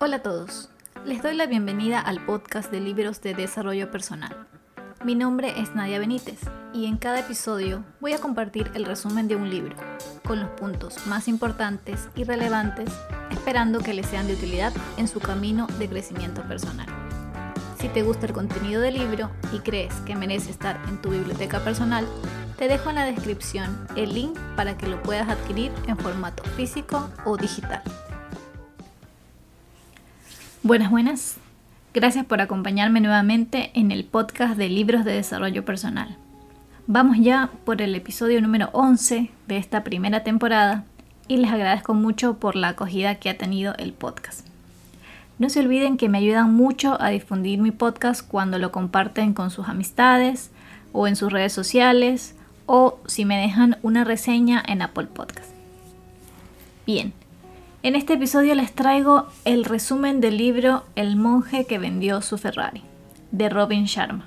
Hola a todos, les doy la bienvenida al podcast de libros de desarrollo personal. Mi nombre es Nadia Benítez y en cada episodio voy a compartir el resumen de un libro, con los puntos más importantes y relevantes, esperando que les sean de utilidad en su camino de crecimiento personal. Si te gusta el contenido del libro y crees que merece estar en tu biblioteca personal, te dejo en la descripción el link para que lo puedas adquirir en formato físico o digital. Buenas, buenas. Gracias por acompañarme nuevamente en el podcast de libros de desarrollo personal. Vamos ya por el episodio número 11 de esta primera temporada y les agradezco mucho por la acogida que ha tenido el podcast. No se olviden que me ayudan mucho a difundir mi podcast cuando lo comparten con sus amistades o en sus redes sociales o si me dejan una reseña en Apple Podcast. Bien, en este episodio les traigo el resumen del libro El monje que vendió su Ferrari, de Robin Sharma.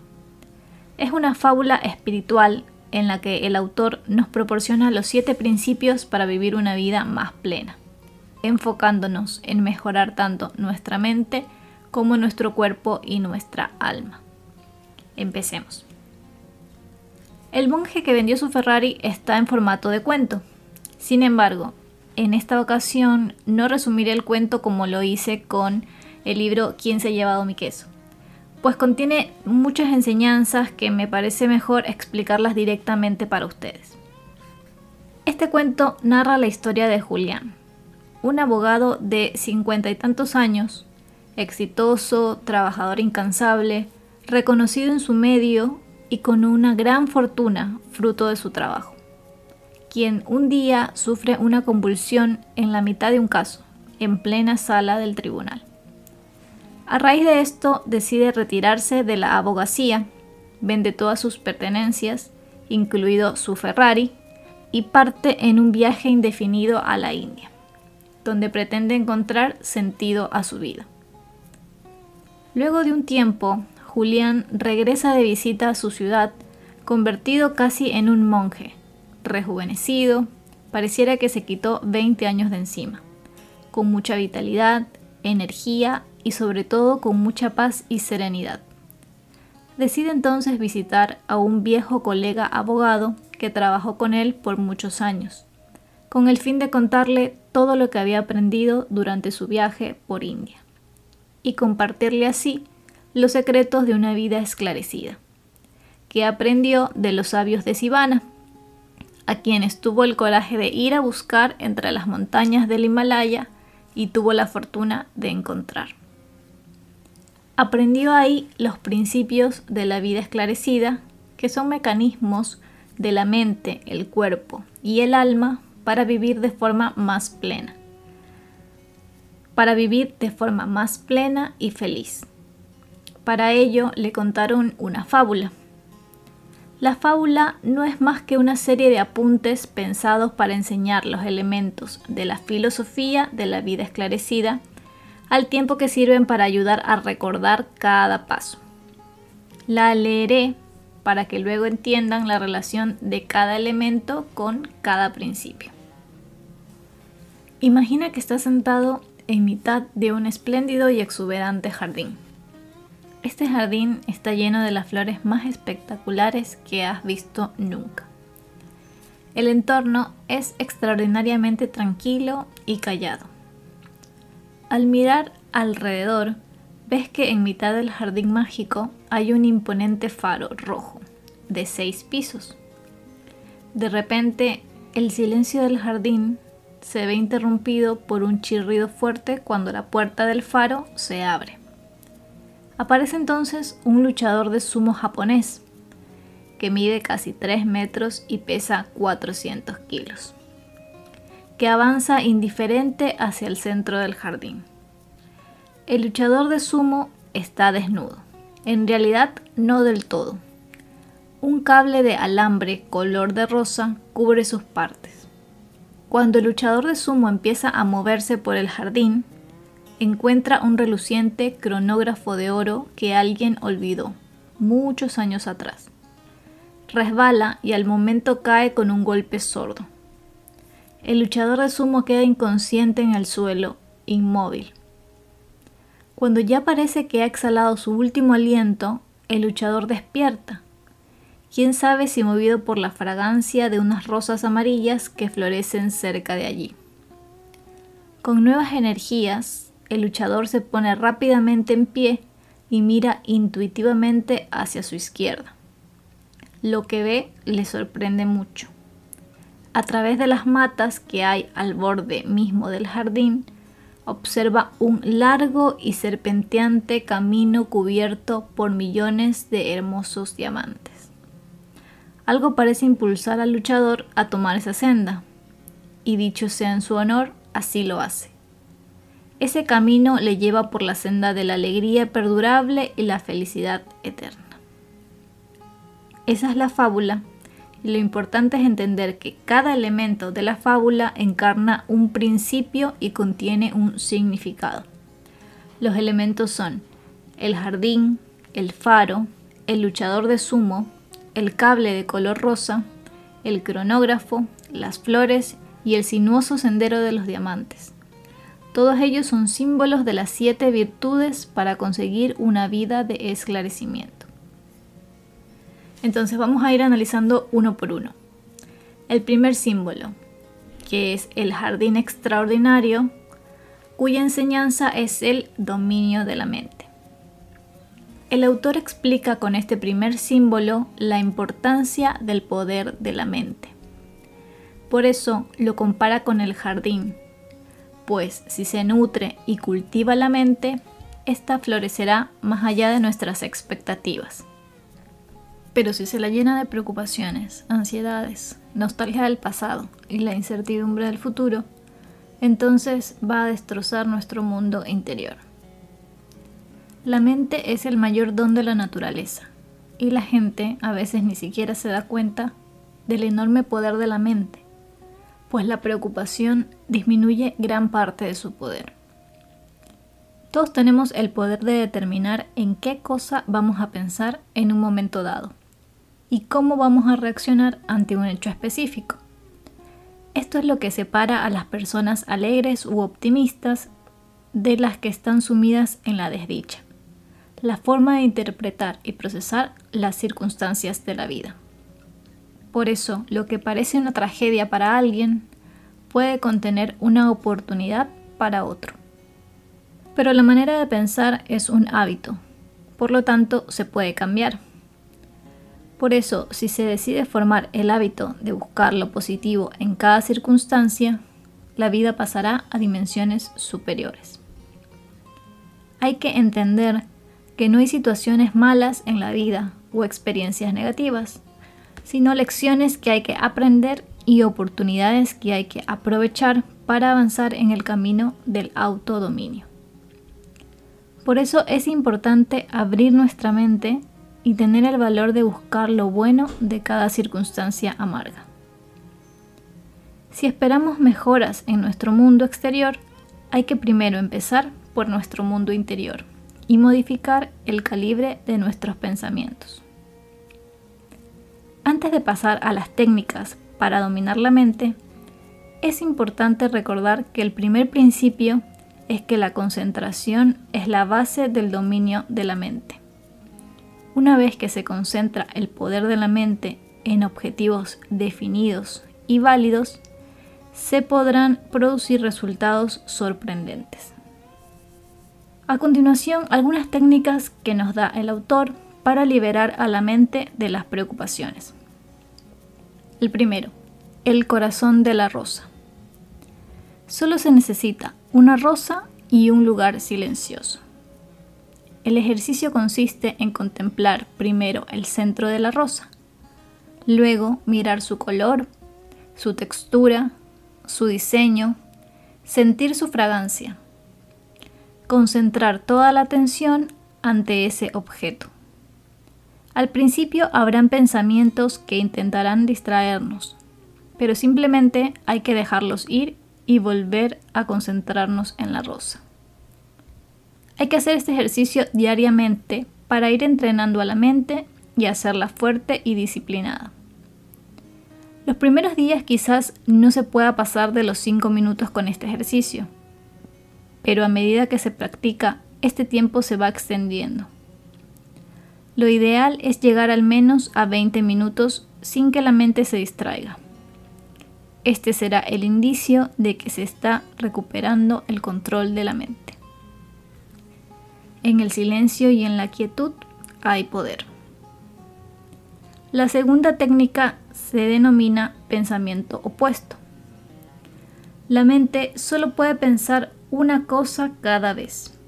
Es una fábula espiritual en la que el autor nos proporciona los siete principios para vivir una vida más plena enfocándonos en mejorar tanto nuestra mente como nuestro cuerpo y nuestra alma. Empecemos. El monje que vendió su Ferrari está en formato de cuento. Sin embargo, en esta ocasión no resumiré el cuento como lo hice con el libro ¿Quién se ha llevado mi queso? Pues contiene muchas enseñanzas que me parece mejor explicarlas directamente para ustedes. Este cuento narra la historia de Julián, un abogado de cincuenta y tantos años, exitoso, trabajador incansable, reconocido en su medio y con una gran fortuna fruto de su trabajo, quien un día sufre una convulsión en la mitad de un caso, en plena sala del tribunal. A raíz de esto decide retirarse de la abogacía, vende todas sus pertenencias, incluido su Ferrari, y parte en un viaje indefinido a la India donde pretende encontrar sentido a su vida. Luego de un tiempo, Julián regresa de visita a su ciudad, convertido casi en un monje, rejuvenecido, pareciera que se quitó 20 años de encima, con mucha vitalidad, energía y sobre todo con mucha paz y serenidad. Decide entonces visitar a un viejo colega abogado que trabajó con él por muchos años, con el fin de contarle todo lo que había aprendido durante su viaje por India y compartirle así los secretos de una vida esclarecida, que aprendió de los sabios de Sivana, a quienes tuvo el coraje de ir a buscar entre las montañas del Himalaya y tuvo la fortuna de encontrar. Aprendió ahí los principios de la vida esclarecida, que son mecanismos de la mente, el cuerpo y el alma para vivir de forma más plena. Para vivir de forma más plena y feliz. Para ello le contaron una fábula. La fábula no es más que una serie de apuntes pensados para enseñar los elementos de la filosofía de la vida esclarecida, al tiempo que sirven para ayudar a recordar cada paso. La leeré para que luego entiendan la relación de cada elemento con cada principio. Imagina que estás sentado en mitad de un espléndido y exuberante jardín. Este jardín está lleno de las flores más espectaculares que has visto nunca. El entorno es extraordinariamente tranquilo y callado. Al mirar alrededor, ves que en mitad del jardín mágico hay un imponente faro rojo de seis pisos. De repente, el silencio del jardín se ve interrumpido por un chirrido fuerte cuando la puerta del faro se abre. Aparece entonces un luchador de sumo japonés, que mide casi 3 metros y pesa 400 kilos, que avanza indiferente hacia el centro del jardín. El luchador de sumo está desnudo, en realidad no del todo. Un cable de alambre color de rosa cubre sus partes. Cuando el luchador de sumo empieza a moverse por el jardín, encuentra un reluciente cronógrafo de oro que alguien olvidó muchos años atrás. Resbala y al momento cae con un golpe sordo. El luchador de sumo queda inconsciente en el suelo, inmóvil. Cuando ya parece que ha exhalado su último aliento, el luchador despierta. Quién sabe si movido por la fragancia de unas rosas amarillas que florecen cerca de allí. Con nuevas energías, el luchador se pone rápidamente en pie y mira intuitivamente hacia su izquierda. Lo que ve le sorprende mucho. A través de las matas que hay al borde mismo del jardín, observa un largo y serpenteante camino cubierto por millones de hermosos diamantes. Algo parece impulsar al luchador a tomar esa senda, y dicho sea en su honor, así lo hace. Ese camino le lleva por la senda de la alegría perdurable y la felicidad eterna. Esa es la fábula y lo importante es entender que cada elemento de la fábula encarna un principio y contiene un significado. Los elementos son el jardín, el faro, el luchador de sumo, el cable de color rosa, el cronógrafo, las flores y el sinuoso sendero de los diamantes. Todos ellos son símbolos de las siete virtudes para conseguir una vida de esclarecimiento. Entonces vamos a ir analizando uno por uno. El primer símbolo, que es el jardín extraordinario, cuya enseñanza es el dominio de la mente. El autor explica con este primer símbolo la importancia del poder de la mente. Por eso lo compara con el jardín, pues si se nutre y cultiva la mente, ésta florecerá más allá de nuestras expectativas. Pero si se la llena de preocupaciones, ansiedades, nostalgia del pasado y la incertidumbre del futuro, entonces va a destrozar nuestro mundo interior. La mente es el mayor don de la naturaleza y la gente a veces ni siquiera se da cuenta del enorme poder de la mente pues la preocupación disminuye gran parte de su poder. Todos tenemos el poder de determinar en qué cosa vamos a pensar en un momento dado y cómo vamos a reaccionar ante un hecho específico. Esto es lo que separa a las personas alegres u optimistas de las que están sumidas en la desdicha, la forma de interpretar y procesar las circunstancias de la vida. Por eso, lo que parece una tragedia para alguien puede contener una oportunidad para otro. Pero la manera de pensar es un hábito, por lo tanto se puede cambiar. Por eso, si se decide formar el hábito de buscar lo positivo en cada circunstancia, la vida pasará a dimensiones superiores. Hay que entender que no hay situaciones malas en la vida o experiencias negativas, sino lecciones que hay que aprender y oportunidades que hay que aprovechar para avanzar en el camino del autodominio. Por eso es importante abrir nuestra mente y tener el valor de buscar lo bueno de cada circunstancia amarga. Si esperamos mejoras en nuestro mundo exterior, hay que primero empezar por nuestro mundo interior y modificar el calibre de nuestros pensamientos. Antes de pasar a las técnicas para dominar la mente, es importante recordar que el primer principio es que la concentración es la base del dominio de la mente. Una vez que se concentra el poder de la mente en objetivos definidos y válidos, se podrán producir resultados sorprendentes. A continuación, algunas técnicas que nos da el autor para liberar a la mente de las preocupaciones. El primero, el corazón de la rosa. Solo se necesita una rosa y un lugar silencioso. El ejercicio consiste en contemplar primero el centro de la rosa, luego mirar su color, su textura, su diseño, sentir su fragancia, concentrar toda la atención ante ese objeto. Al principio habrán pensamientos que intentarán distraernos, pero simplemente hay que dejarlos ir y volver a concentrarnos en la rosa. Hay que hacer este ejercicio diariamente para ir entrenando a la mente y hacerla fuerte y disciplinada. Los primeros días quizás no se pueda pasar de los 5 minutos con este ejercicio, pero a medida que se practica este tiempo se va extendiendo. Lo ideal es llegar al menos a 20 minutos sin que la mente se distraiga. Este será el indicio de que se está recuperando el control de la mente. En el silencio y en la quietud hay poder. La segunda técnica se denomina pensamiento opuesto. La mente solo puede pensar una cosa cada vez.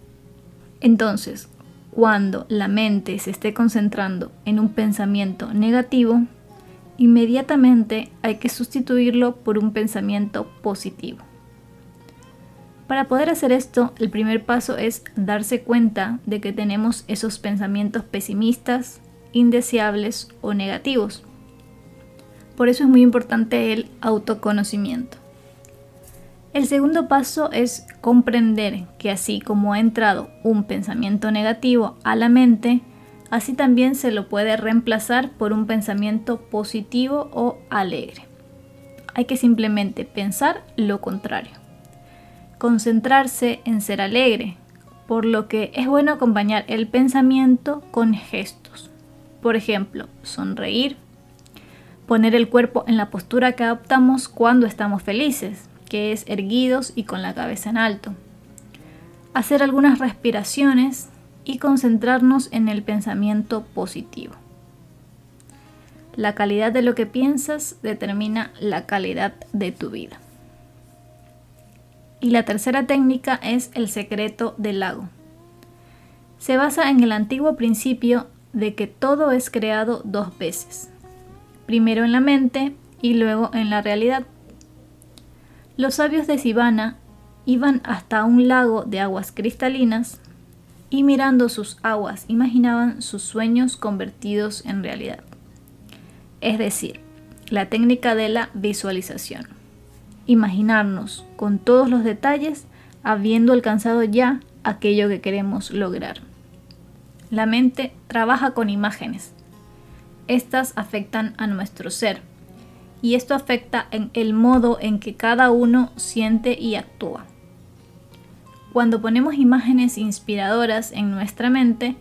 Entonces, cuando la mente se esté concentrando en un pensamiento negativo, inmediatamente hay que sustituirlo por un pensamiento positivo. Para poder hacer esto, el primer paso es darse cuenta de que tenemos esos pensamientos pesimistas, indeseables o negativos. Por eso es muy importante el autoconocimiento. El segundo paso es comprender que así como ha entrado un pensamiento negativo a la mente, así también se lo puede reemplazar por un pensamiento positivo o alegre. Hay que simplemente pensar lo contrario. Concentrarse en ser alegre, por lo que es bueno acompañar el pensamiento con gestos. Por ejemplo, sonreír, poner el cuerpo en la postura que adoptamos cuando estamos felices, que es erguidos y con la cabeza en alto. Hacer algunas respiraciones y concentrarnos en el pensamiento positivo. La calidad de lo que piensas determina la calidad de tu vida. Y la tercera técnica es el secreto del lago. Se basa en el antiguo principio de que todo es creado dos veces, primero en la mente y luego en la realidad. Los sabios de Sivana iban hasta un lago de aguas cristalinas y mirando sus aguas imaginaban sus sueños convertidos en realidad. Es decir, la técnica de la visualización. Imaginarnos con todos los detalles habiendo alcanzado ya aquello que queremos lograr. La mente trabaja con imágenes. Estas afectan a nuestro ser y esto afecta en el modo en que cada uno siente y actúa. Cuando ponemos imágenes inspiradoras en nuestra mente,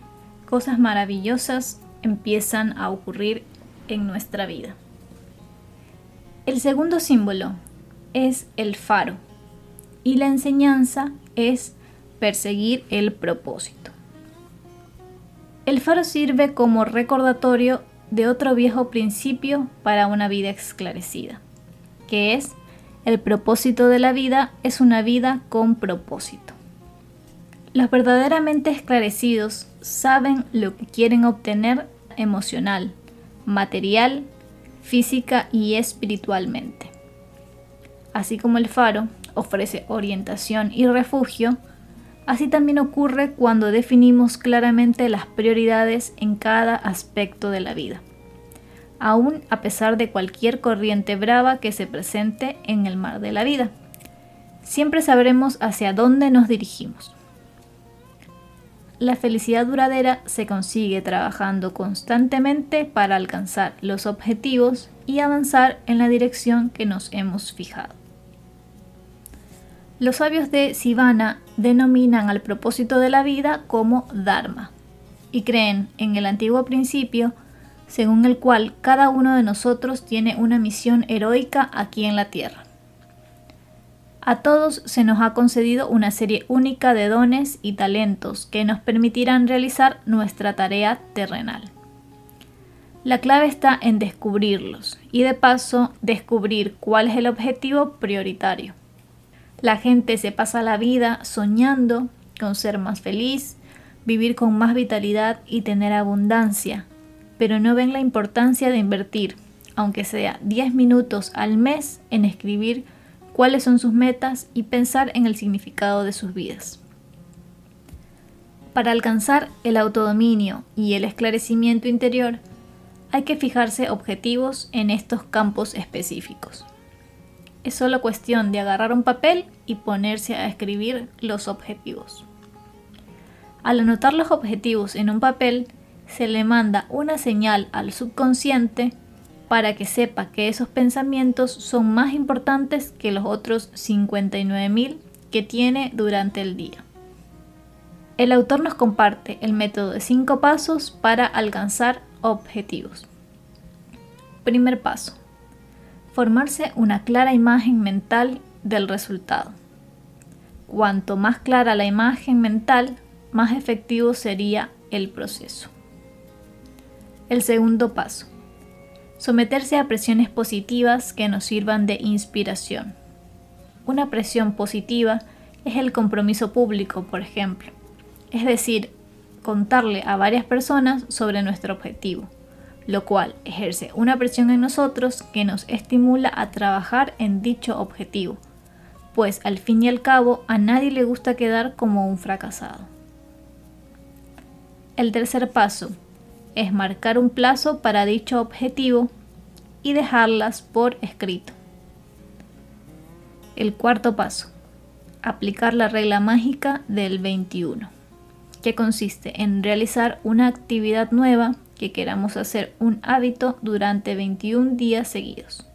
cosas maravillosas empiezan a ocurrir en nuestra vida. El segundo símbolo es el faro y la enseñanza es perseguir el propósito. El faro sirve como recordatorio de otro viejo principio para una vida esclarecida, que es el propósito de la vida es una vida con propósito. Los verdaderamente esclarecidos saben lo que quieren obtener emocional, material, física y espiritualmente. Así como el faro ofrece orientación y refugio, Así también ocurre cuando definimos claramente las prioridades en cada aspecto de la vida, aún a pesar de cualquier corriente brava que se presente en el mar de la vida. Siempre sabremos hacia dónde nos dirigimos. La felicidad duradera se consigue trabajando constantemente para alcanzar los objetivos y avanzar en la dirección que nos hemos fijado. Los sabios de Sivana denominan al propósito de la vida como Dharma y creen en el antiguo principio según el cual cada uno de nosotros tiene una misión heroica aquí en la Tierra. A todos se nos ha concedido una serie única de dones y talentos que nos permitirán realizar nuestra tarea terrenal. La clave está en descubrirlos y de paso descubrir cuál es el objetivo prioritario. La gente se pasa la vida soñando con ser más feliz, vivir con más vitalidad y tener abundancia, pero no ven la importancia de invertir, aunque sea 10 minutos al mes, en escribir cuáles son sus metas y pensar en el significado de sus vidas. Para alcanzar el autodominio y el esclarecimiento interior, hay que fijarse objetivos en estos campos específicos. Es solo cuestión de agarrar un papel y ponerse a escribir los objetivos. Al anotar los objetivos en un papel, se le manda una señal al subconsciente para que sepa que esos pensamientos son más importantes que los otros 59.000 que tiene durante el día. El autor nos comparte el método de cinco pasos para alcanzar objetivos. Primer paso. Formarse una clara imagen mental del resultado. Cuanto más clara la imagen mental, más efectivo sería el proceso. El segundo paso. Someterse a presiones positivas que nos sirvan de inspiración. Una presión positiva es el compromiso público, por ejemplo. Es decir, contarle a varias personas sobre nuestro objetivo, lo cual ejerce una presión en nosotros que nos estimula a trabajar en dicho objetivo, pues al fin y al cabo a nadie le gusta quedar como un fracasado. El tercer paso es marcar un plazo para dicho objetivo y dejarlas por escrito. El cuarto paso, aplicar la regla mágica del 21, que consiste en realizar una actividad nueva que queramos hacer un hábito durante 21 días seguidos.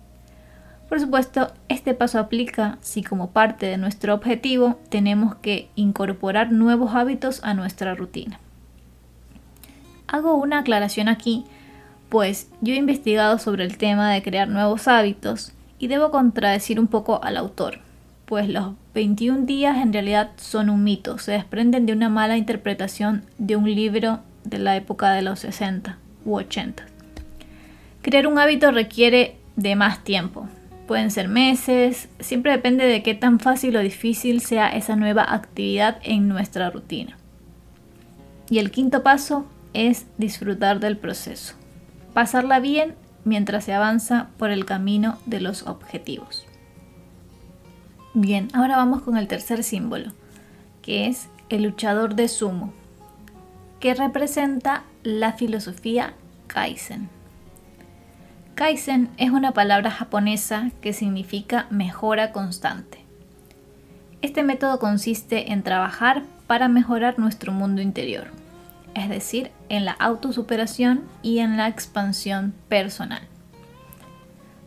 Por supuesto, este paso aplica si como parte de nuestro objetivo tenemos que incorporar nuevos hábitos a nuestra rutina. Hago una aclaración aquí, pues yo he investigado sobre el tema de crear nuevos hábitos y debo contradecir un poco al autor, pues los 21 días en realidad son un mito, se desprenden de una mala interpretación de un libro de la época de los 60 u 80. Crear un hábito requiere de más tiempo, pueden ser meses, siempre depende de qué tan fácil o difícil sea esa nueva actividad en nuestra rutina. Y el quinto paso es disfrutar del proceso, pasarla bien mientras se avanza por el camino de los objetivos. Bien, ahora vamos con el tercer símbolo, que es el luchador de sumo, que representa la filosofía Kaizen. Kaizen es una palabra japonesa que significa mejora constante. Este método consiste en trabajar para mejorar nuestro mundo interior es decir, en la autosuperación y en la expansión personal.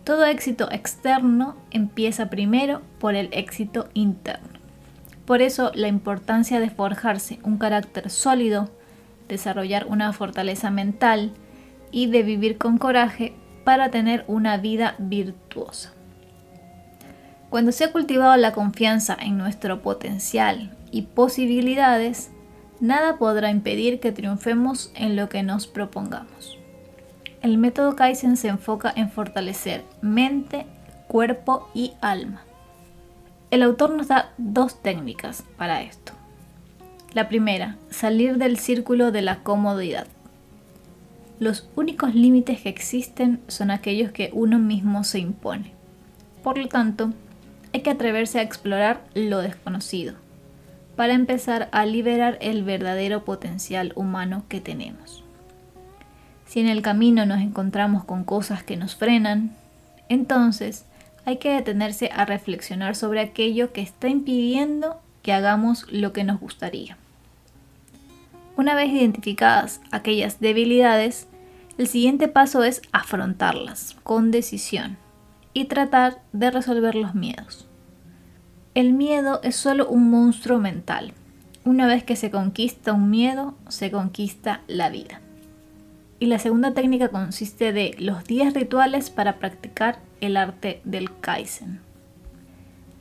Todo éxito externo empieza primero por el éxito interno. Por eso la importancia de forjarse un carácter sólido, desarrollar una fortaleza mental y de vivir con coraje para tener una vida virtuosa. Cuando se ha cultivado la confianza en nuestro potencial y posibilidades, nada podrá impedir que triunfemos en lo que nos propongamos. El método Kaizen se enfoca en fortalecer mente, cuerpo y alma. El autor nos da dos técnicas para esto. La primera, salir del círculo de la comodidad. Los únicos límites que existen son aquellos que uno mismo se impone. Por lo tanto, hay que atreverse a explorar lo desconocido para empezar a liberar el verdadero potencial humano que tenemos. Si en el camino nos encontramos con cosas que nos frenan, entonces hay que detenerse a reflexionar sobre aquello que está impidiendo que hagamos lo que nos gustaría. Una vez identificadas aquellas debilidades, el siguiente paso es afrontarlas con decisión y tratar de resolver los miedos. El miedo es solo un monstruo mental. Una vez que se conquista un miedo, se conquista la vida. Y la segunda técnica consiste de los 10 rituales para practicar el arte del Kaizen.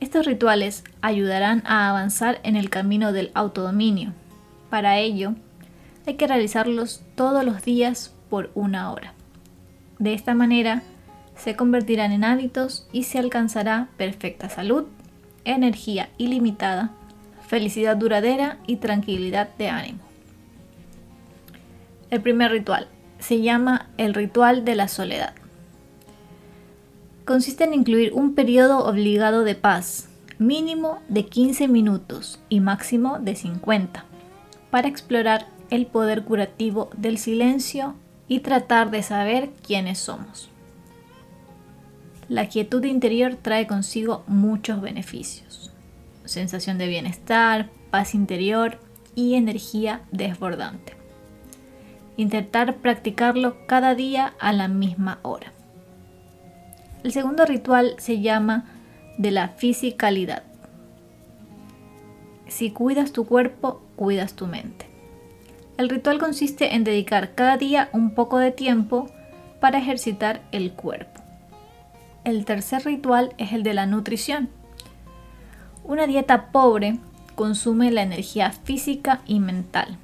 Estos rituales ayudarán a avanzar en el camino del autodominio. Para ello, hay que realizarlos todos los días por una hora. De esta manera, se convertirán en hábitos y se alcanzará perfecta salud energía ilimitada, felicidad duradera y tranquilidad de ánimo. El primer ritual se llama el ritual de la soledad. Consiste en incluir un periodo obligado de paz, mínimo de 15 minutos y máximo de 50, para explorar el poder curativo del silencio y tratar de saber quiénes somos. La quietud interior trae consigo muchos beneficios. Sensación de bienestar, paz interior y energía desbordante. Intentar practicarlo cada día a la misma hora. El segundo ritual se llama de la fisicalidad. si cuidas tu cuerpo, cuidas tu mente. El ritual consiste en dedicar cada día un poco de tiempo para ejercitar el cuerpo. El tercer ritual es el de la nutrición. Una dieta pobre consume la energía física y mental.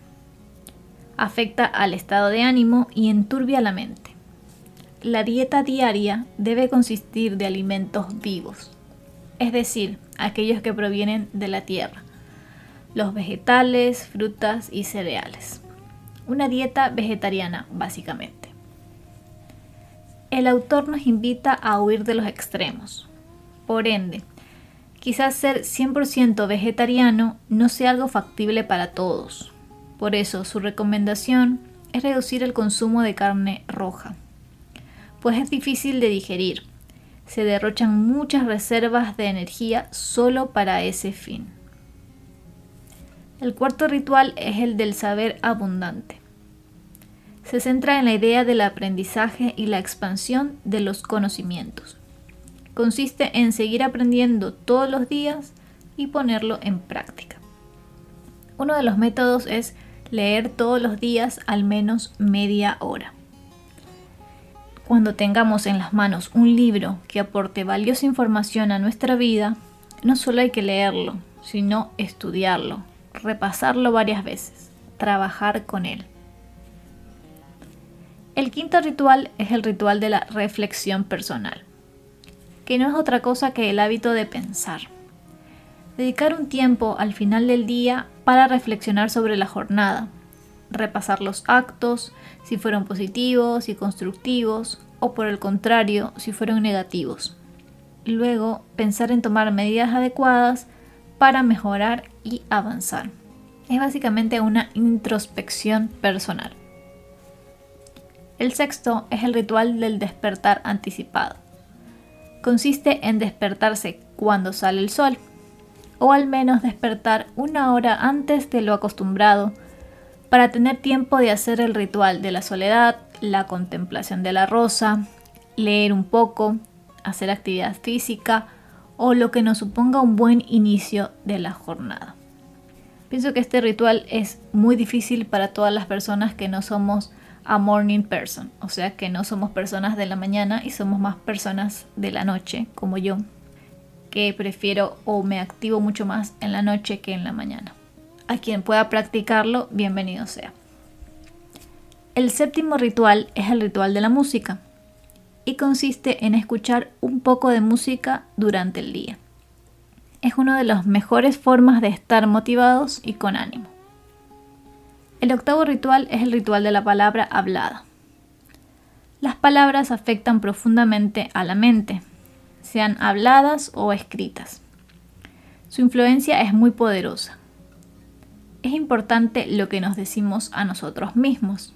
Afecta al estado de ánimo y enturbia la mente. La dieta diaria debe consistir de alimentos vivos, es decir, aquellos que provienen de la tierra, los vegetales, frutas y cereales. Una dieta vegetariana, básicamente. El autor nos invita a huir de los extremos. Por ende, quizás ser 100% vegetariano no sea algo factible para todos. Por eso, su recomendación es reducir el consumo de carne roja, pues es difícil de digerir. Se derrochan muchas reservas de energía solo para ese fin. El cuarto ritual es el del saber abundante. Se centra en la idea del aprendizaje y la expansión de los conocimientos. Consiste en seguir aprendiendo todos los días y ponerlo en práctica. Uno de los métodos es leer todos los días al menos media hora. Cuando tengamos en las manos un libro que aporte valiosa información a nuestra vida, no solo hay que leerlo, sino estudiarlo, repasarlo varias veces, trabajar con él. El quinto ritual es el ritual de la reflexión personal, que no es otra cosa que el hábito de pensar. Dedicar un tiempo al final del día para reflexionar sobre la jornada, repasar los actos, si fueron positivos y constructivos, o por el contrario, si fueron negativos. Luego, pensar en tomar medidas adecuadas para mejorar y avanzar. Es básicamente una introspección personal. El sexto es el ritual del despertar anticipado. Consiste en despertarse cuando sale el sol, o al menos despertar una hora antes de lo acostumbrado, para tener tiempo de hacer el ritual de la soledad, la contemplación de la rosa, leer un poco, hacer actividad física o lo que nos suponga un buen inicio de la jornada. Pienso que este ritual es muy difícil para todas las personas que no somos a morning person, o sea que no somos personas de la mañana y somos más personas de la noche, como yo, que prefiero o me activo mucho más en la noche que en la mañana. A quien pueda practicarlo, bienvenido sea. El séptimo ritual es el ritual de la música y consiste en escuchar un poco de música durante el día. Es una de las mejores formas de estar motivados y con ánimo. El octavo ritual es el ritual de la palabra hablada. Las palabras afectan profundamente a la mente, sean habladas o escritas. Su influencia es muy poderosa. Es importante lo que nos decimos a nosotros mismos.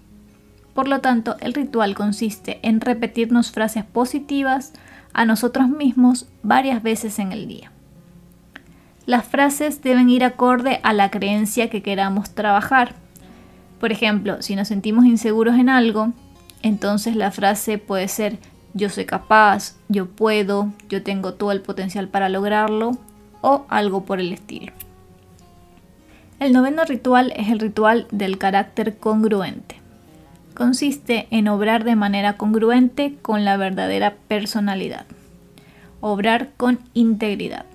Por lo tanto, el ritual consiste en repetirnos frases positivas a nosotros mismos varias veces en el día. Las frases deben ir acorde a la creencia que queramos trabajar. Por ejemplo, si nos sentimos inseguros en algo, entonces la frase puede ser yo soy capaz, yo puedo, yo tengo todo el potencial para lograrlo o algo por el estilo. El noveno ritual es el ritual del carácter congruente consiste en obrar de manera congruente con la verdadera personalidad. Obrar con integridad.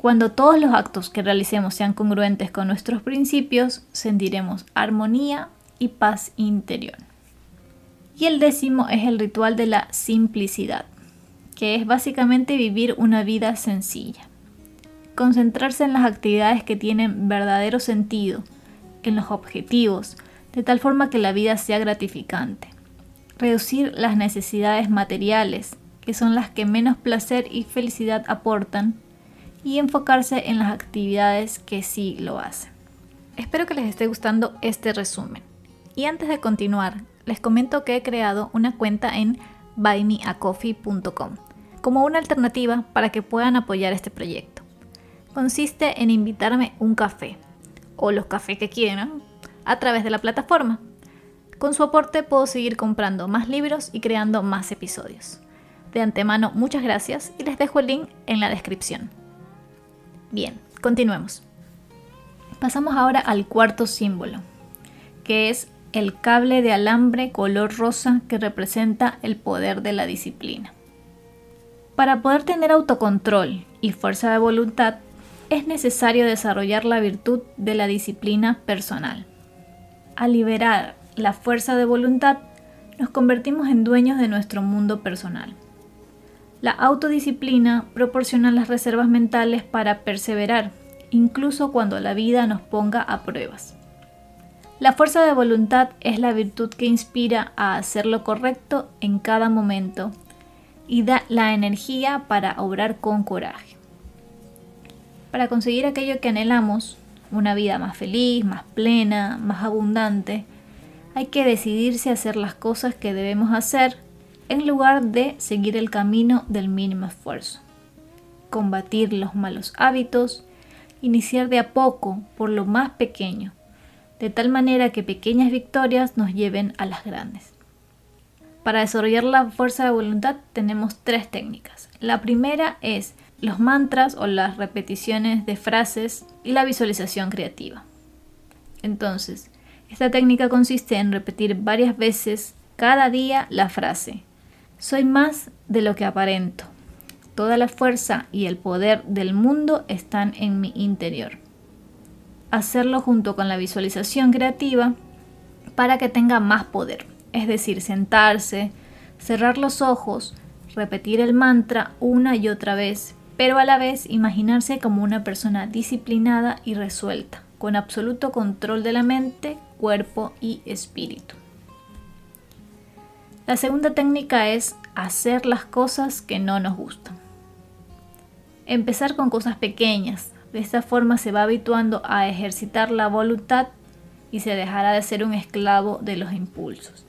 Cuando todos los actos que realicemos sean congruentes con nuestros principios, sentiremos armonía y paz interior. Y el décimo es el ritual de la simplicidad, que es básicamente vivir una vida sencilla. Concentrarse en las actividades que tienen verdadero sentido, en los objetivos, de tal forma que la vida sea gratificante. Reducir las necesidades materiales, que son las que menos placer y felicidad aportan, y enfocarse en las actividades que sí lo hacen. Espero que les esté gustando este resumen. Y antes de continuar, les comento que he creado una cuenta en buymeacoffee.com como una alternativa para que puedan apoyar este proyecto. Consiste en invitarme un café, o los cafés que quieran, a través de la plataforma. Con su aporte puedo seguir comprando más libros y creando más episodios. De antemano, muchas gracias y les dejo el link en la descripción. Bien, continuemos. Pasamos ahora al cuarto símbolo, que es el cable de alambre color rosa que representa el poder de la disciplina. Para poder tener autocontrol y fuerza de voluntad, es necesario desarrollar la virtud de la disciplina personal. Al liberar la fuerza de voluntad, nos convertimos en dueños de nuestro mundo personal. La autodisciplina proporciona las reservas mentales para perseverar, incluso cuando la vida nos ponga a pruebas. La fuerza de voluntad es la virtud que inspira a hacer lo correcto en cada momento y da la energía para obrar con coraje. Para conseguir aquello que anhelamos, una vida más feliz, más plena, más abundante, hay que decidirse a hacer las cosas que debemos hacer en lugar de seguir el camino del mínimo esfuerzo. Combatir los malos hábitos, iniciar de a poco por lo más pequeño, de tal manera que pequeñas victorias nos lleven a las grandes. Para desarrollar la fuerza de voluntad tenemos tres técnicas. La primera es los mantras o las repeticiones de frases y la visualización creativa. Entonces, esta técnica consiste en repetir varias veces cada día la frase Soy más de lo que aparento. Toda la fuerza y el poder del mundo están en mi interior. Hacerlo junto con la visualización creativa para que tenga más poder. Es decir, sentarse, cerrar los ojos, repetir el mantra una y otra vez pero a la vez imaginarse como una persona disciplinada y resuelta, con absoluto control de la mente, cuerpo y espíritu. La segunda técnica es hacer las cosas que no nos gustan. Empezar con cosas pequeñas, de esta forma se va habituando a ejercitar la voluntad y se dejará de ser un esclavo de los impulsos.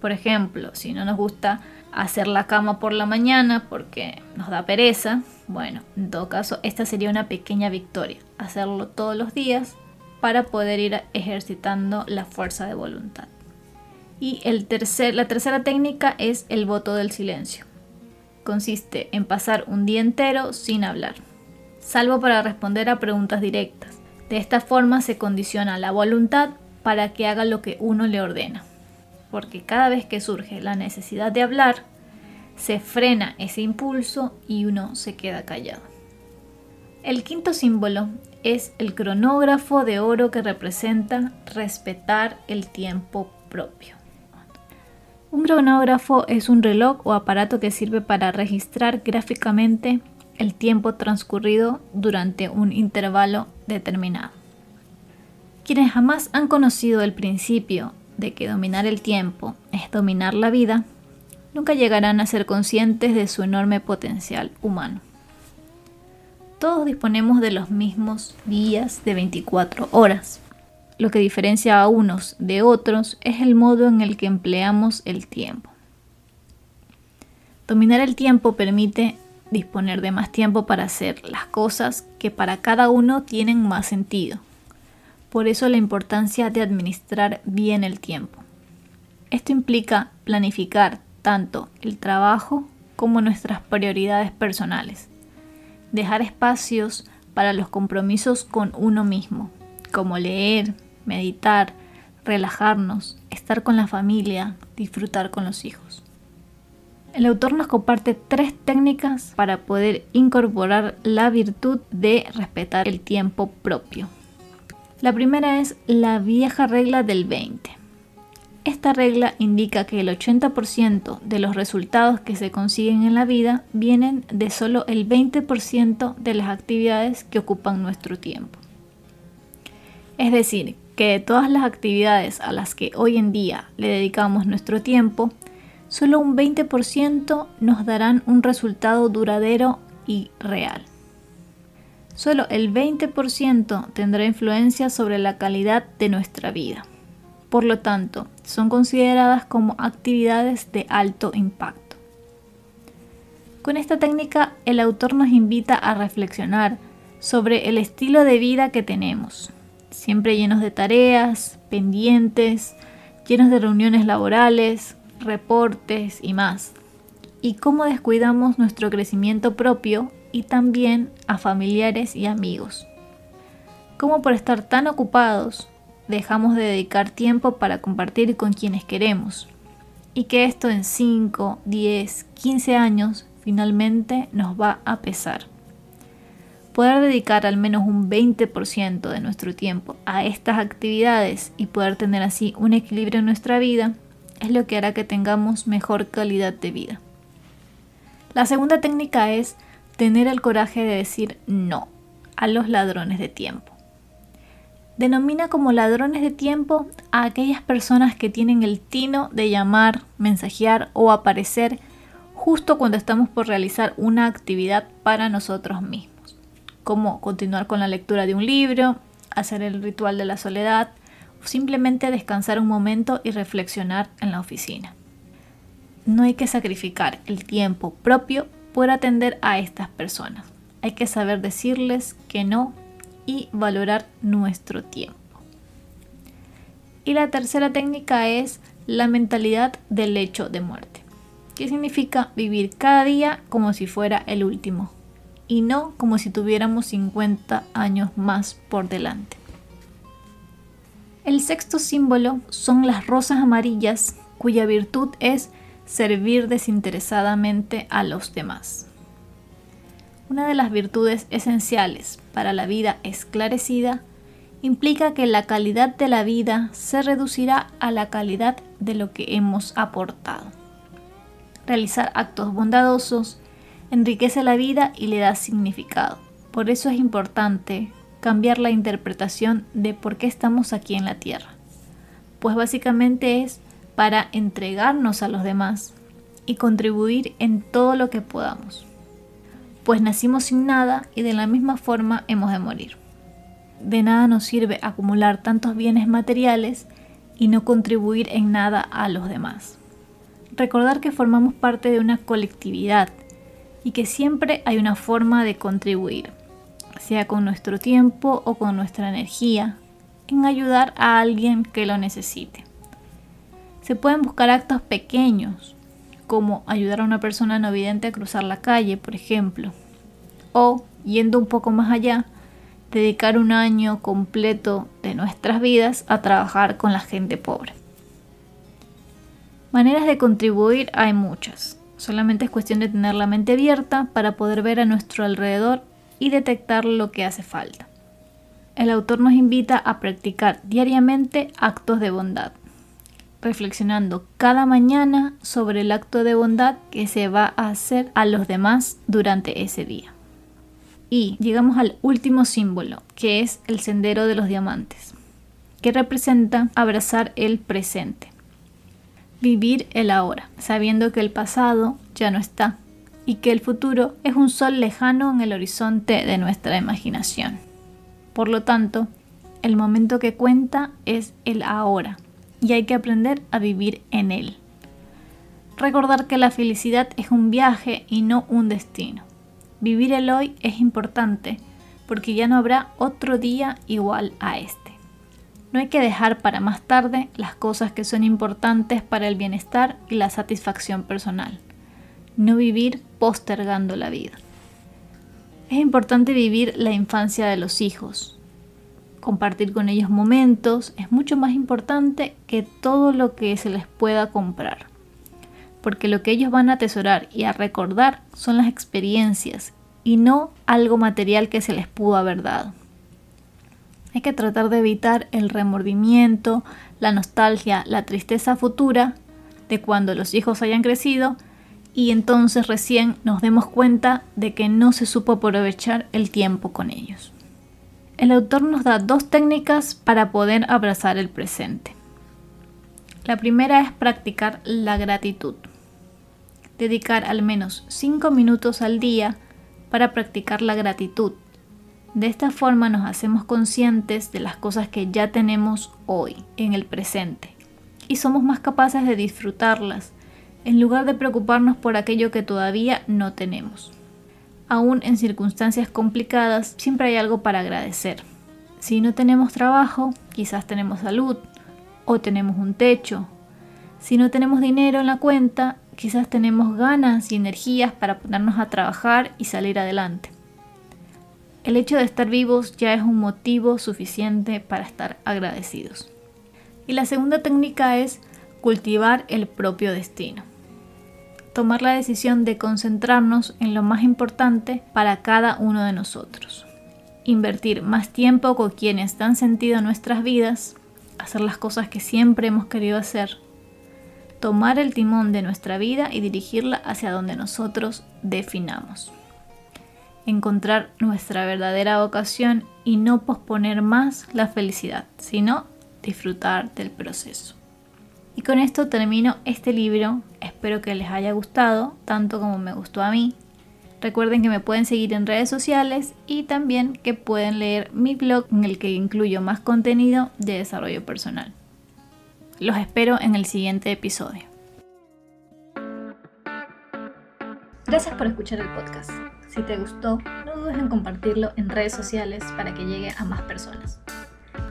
Por ejemplo, si no nos gusta hacer la cama por la mañana porque nos da pereza, bueno, en todo caso, esta sería una pequeña victoria, hacerlo todos los días para poder ir ejercitando la fuerza de voluntad. Y el tercer, la tercera técnica es el voto del silencio. Consiste en pasar un día entero sin hablar, salvo para responder a preguntas directas. De esta forma se condiciona la voluntad para que haga lo que uno le ordena porque cada vez que surge la necesidad de hablar, se frena ese impulso y uno se queda callado. El quinto símbolo es el cronógrafo de oro que representa respetar el tiempo propio. Un cronógrafo es un reloj o aparato que sirve para registrar gráficamente el tiempo transcurrido durante un intervalo determinado. Quienes jamás han conocido el principio de que dominar el tiempo es dominar la vida, nunca llegarán a ser conscientes de su enorme potencial humano. Todos disponemos de los mismos días de 24 horas. Lo que diferencia a unos de otros es el modo en el que empleamos el tiempo. Dominar el tiempo permite disponer de más tiempo para hacer las cosas que para cada uno tienen más sentido. Por eso la importancia de administrar bien el tiempo. Esto implica planificar tanto el trabajo como nuestras prioridades personales. Dejar espacios para los compromisos con uno mismo, como leer, meditar, relajarnos, estar con la familia, disfrutar con los hijos. El autor nos comparte tres técnicas para poder incorporar la virtud de respetar el tiempo propio. La primera es la vieja regla del 20. Esta regla indica que el 80% de los resultados que se consiguen en la vida vienen de solo el 20% de las actividades que ocupan nuestro tiempo. Es decir, que de todas las actividades a las que hoy en día le dedicamos nuestro tiempo, solo un 20% nos darán un resultado duradero y real. Solo el 20% tendrá influencia sobre la calidad de nuestra vida. Por lo tanto, son consideradas como actividades de alto impacto. Con esta técnica, el autor nos invita a reflexionar sobre el estilo de vida que tenemos, siempre llenos de tareas, pendientes, llenos de reuniones laborales, reportes y más, y cómo descuidamos nuestro crecimiento propio y también a familiares y amigos. cómo por estar tan ocupados dejamos de dedicar tiempo para compartir con quienes queremos y que esto en 5, 10, 15 años finalmente nos va a pesar. Poder dedicar al menos un 20% de nuestro tiempo a estas actividades y poder tener así un equilibrio en nuestra vida es lo que hará que tengamos mejor calidad de vida. La segunda técnica es tener el coraje de decir no a los ladrones de tiempo. Denomina como ladrones de tiempo a aquellas personas que tienen el tino de llamar, mensajear o aparecer justo cuando estamos por realizar una actividad para nosotros mismos, como continuar con la lectura de un libro, hacer el ritual de la soledad o simplemente descansar un momento y reflexionar en la oficina no hay que sacrificar el tiempo propio por atender a estas personas. Hay que saber decirles que no y valorar nuestro tiempo. Y la tercera técnica es la mentalidad del hecho de muerte, que significa vivir cada día como si fuera el último y no como si tuviéramos 50 años más por delante. El sexto símbolo son las rosas amarillas, cuya virtud es servir desinteresadamente a los demás. Una de las virtudes esenciales para la vida esclarecida implica que la calidad de la vida se reducirá a la calidad de lo que hemos aportado. Realizar actos bondadosos enriquece la vida y le da significado. Por eso es importante cambiar la interpretación de por qué estamos aquí en la Tierra. Pues básicamente es para entregarnos a los demás y contribuir en todo lo que podamos. Pues nacimos sin nada y de la misma forma hemos de morir. De nada nos sirve acumular tantos bienes materiales y no contribuir en nada a los demás. Recordar que formamos parte de una colectividad y que siempre hay una forma de contribuir, sea con nuestro tiempo o con nuestra energía, en ayudar a alguien que lo necesite. Se pueden buscar actos pequeños, como ayudar a una persona no vidente a cruzar la calle, por ejemplo. O, yendo un poco más allá, dedicar un año completo de nuestras vidas a trabajar con la gente pobre. Maneras de contribuir hay muchas. Solamente es cuestión de tener la mente abierta para poder ver a nuestro alrededor y detectar lo que hace falta. El autor nos invita a practicar diariamente actos de bondad reflexionando cada mañana sobre el acto de bondad que se va a hacer a los demás durante ese día. Y llegamos al último símbolo, que es el sendero de los diamantes, que representa abrazar el presente. Vivir el ahora, sabiendo que el pasado ya no está y que el futuro es un sol lejano en el horizonte de nuestra imaginación. Por lo tanto, el momento que cuenta es el ahora, y hay que aprender a vivir en él. Recordar que la felicidad es un viaje y no un destino. Vivir el hoy es importante porque ya no habrá otro día igual a este. No hay que dejar para más tarde las cosas que son importantes para el bienestar y la satisfacción personal. No vivir postergando la vida. Es importante vivir la infancia de los hijos, compartir con ellos momentos es mucho más importante que todo lo que se les pueda comprar. Porque lo que ellos van a atesorar y a recordar son las experiencias y no algo material que se les pudo haber dado. Hay que tratar de evitar el remordimiento, la nostalgia, la tristeza futura de cuando los hijos hayan crecido y entonces recién nos demos cuenta de que no se supo aprovechar el tiempo con ellos el autor nos da dos técnicas para poder abrazar el presente. La primera es practicar la gratitud. Dedicar al menos 5 minutos al día para practicar la gratitud. De esta forma nos hacemos conscientes de las cosas que ya tenemos hoy, en el presente, y somos más capaces de disfrutarlas, en lugar de preocuparnos por aquello que todavía no tenemos aún en circunstancias complicadas, siempre hay algo para agradecer. Si no tenemos trabajo, quizás tenemos salud o tenemos un techo. Si no tenemos dinero en la cuenta, quizás tenemos ganas y energías para ponernos a trabajar y salir adelante. El hecho de estar vivos ya es un motivo suficiente para estar agradecidos. Y la segunda técnica es cultivar el propio destino. Tomar la decisión de concentrarnos en lo más importante para cada uno de nosotros. Invertir más tiempo con quienes dan sentido a nuestras vidas, hacer las cosas que siempre hemos querido hacer, tomar el timón de nuestra vida y dirigirla hacia donde nosotros definamos encontrar nuestra verdadera vocación y no posponer más la felicidad, sino disfrutar del proceso. Y con esto termino este libro, espero que les haya gustado, tanto como me gustó a mí. Recuerden que me pueden seguir en redes sociales y también que pueden leer mi blog en el que incluyo más contenido de desarrollo personal. Los espero en el siguiente episodio. Gracias por escuchar el podcast. Si te gustó, no dudes en compartirlo en redes sociales para que llegue a más personas.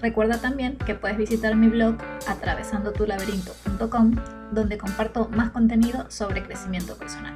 Recuerda también que puedes visitar mi blog atravesandotulaberinto.com donde comparto más contenido sobre crecimiento personal.